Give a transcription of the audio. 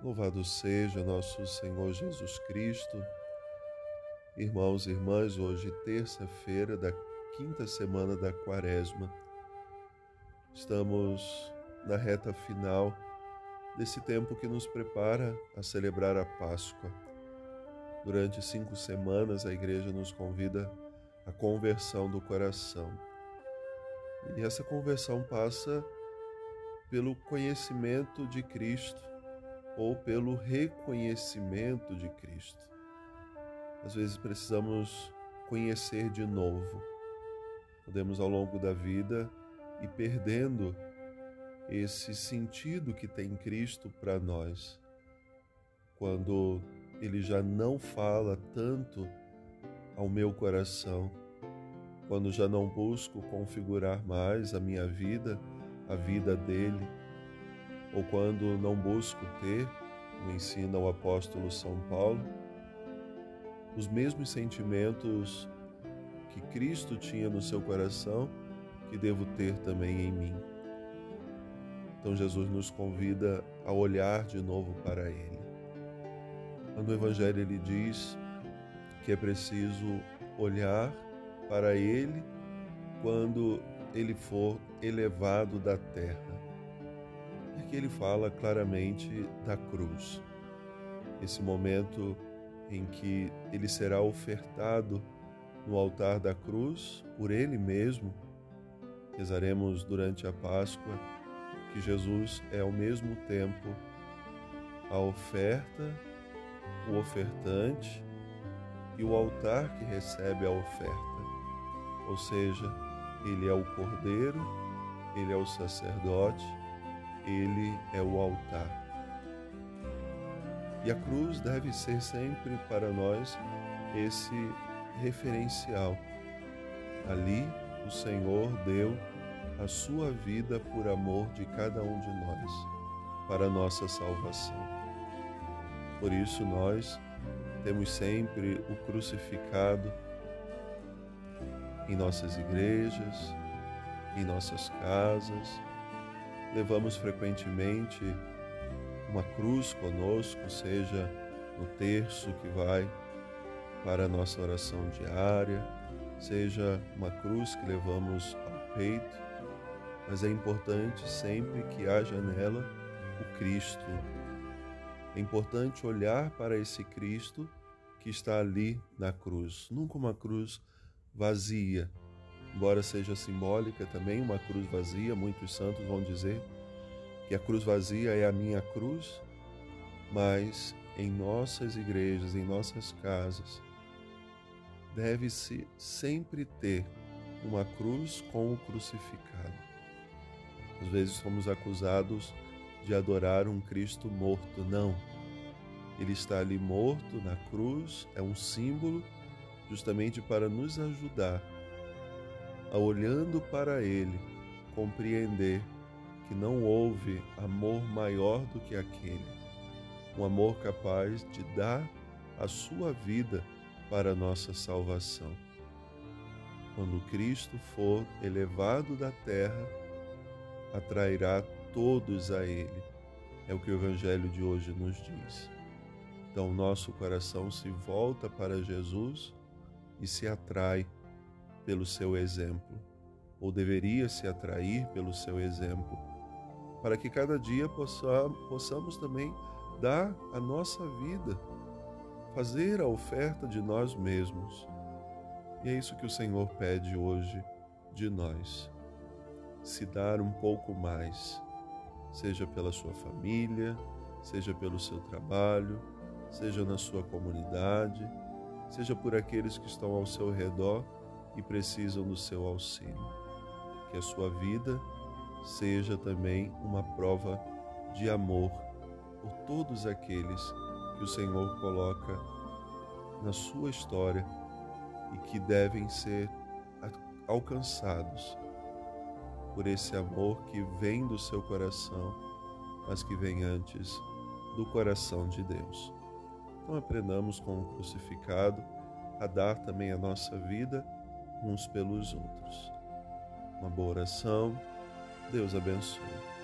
Louvado seja nosso Senhor Jesus Cristo. Irmãos e irmãs, hoje, terça-feira da quinta semana da Quaresma, estamos na reta final desse tempo que nos prepara a celebrar a Páscoa. Durante cinco semanas, a Igreja nos convida à conversão do coração. E essa conversão passa pelo conhecimento de Cristo ou pelo reconhecimento de Cristo. Às vezes precisamos conhecer de novo. Podemos, ao longo da vida, ir perdendo esse sentido que tem Cristo para nós. Quando Ele já não fala tanto ao meu coração, quando já não busco configurar mais a minha vida, a vida dele ou quando não busco ter, como ensina o apóstolo São Paulo, os mesmos sentimentos que Cristo tinha no seu coração, que devo ter também em mim. Então Jesus nos convida a olhar de novo para Ele. No Evangelho ele diz que é preciso olhar para Ele quando Ele for elevado da terra que ele fala claramente da cruz. Esse momento em que ele será ofertado no altar da cruz por ele mesmo. Rezaremos durante a Páscoa que Jesus é ao mesmo tempo a oferta, o ofertante e o altar que recebe a oferta. Ou seja, ele é o cordeiro, ele é o sacerdote ele é o altar. E a cruz deve ser sempre para nós esse referencial. Ali o Senhor deu a sua vida por amor de cada um de nós, para nossa salvação. Por isso nós temos sempre o crucificado em nossas igrejas, em nossas casas, levamos frequentemente uma cruz conosco, seja no terço que vai para a nossa oração diária, seja uma cruz que levamos ao peito, mas é importante sempre que haja nela o Cristo. É importante olhar para esse Cristo que está ali na cruz, nunca uma cruz vazia, embora seja simbólica também, uma cruz vazia, muitos santos vão dizer que a cruz vazia é a minha cruz, mas em nossas igrejas, em nossas casas, deve-se sempre ter uma cruz com o crucificado. Às vezes somos acusados de adorar um Cristo morto. Não. Ele está ali morto na cruz, é um símbolo justamente para nos ajudar a olhando para Ele, compreender que não houve amor maior do que aquele, um amor capaz de dar a sua vida para a nossa salvação. Quando Cristo for elevado da terra, atrairá todos a Ele. É o que o Evangelho de hoje nos diz. Então, nosso coração se volta para Jesus e se atrai pelo seu exemplo, ou deveria se atrair pelo seu exemplo, para que cada dia possamos também dar a nossa vida, fazer a oferta de nós mesmos. E é isso que o Senhor pede hoje de nós. Se dar um pouco mais, seja pela sua família, seja pelo seu trabalho, seja na sua comunidade, seja por aqueles que estão ao seu redor e precisam do seu auxílio. Que a sua vida seja também uma prova de amor por todos aqueles que o Senhor coloca na sua história e que devem ser alcançados por esse amor que vem do seu coração, mas que vem antes do coração de Deus. Então aprendamos com o crucificado a dar também a nossa vida uns pelos outros. Uma boa oração. Deus abençoe.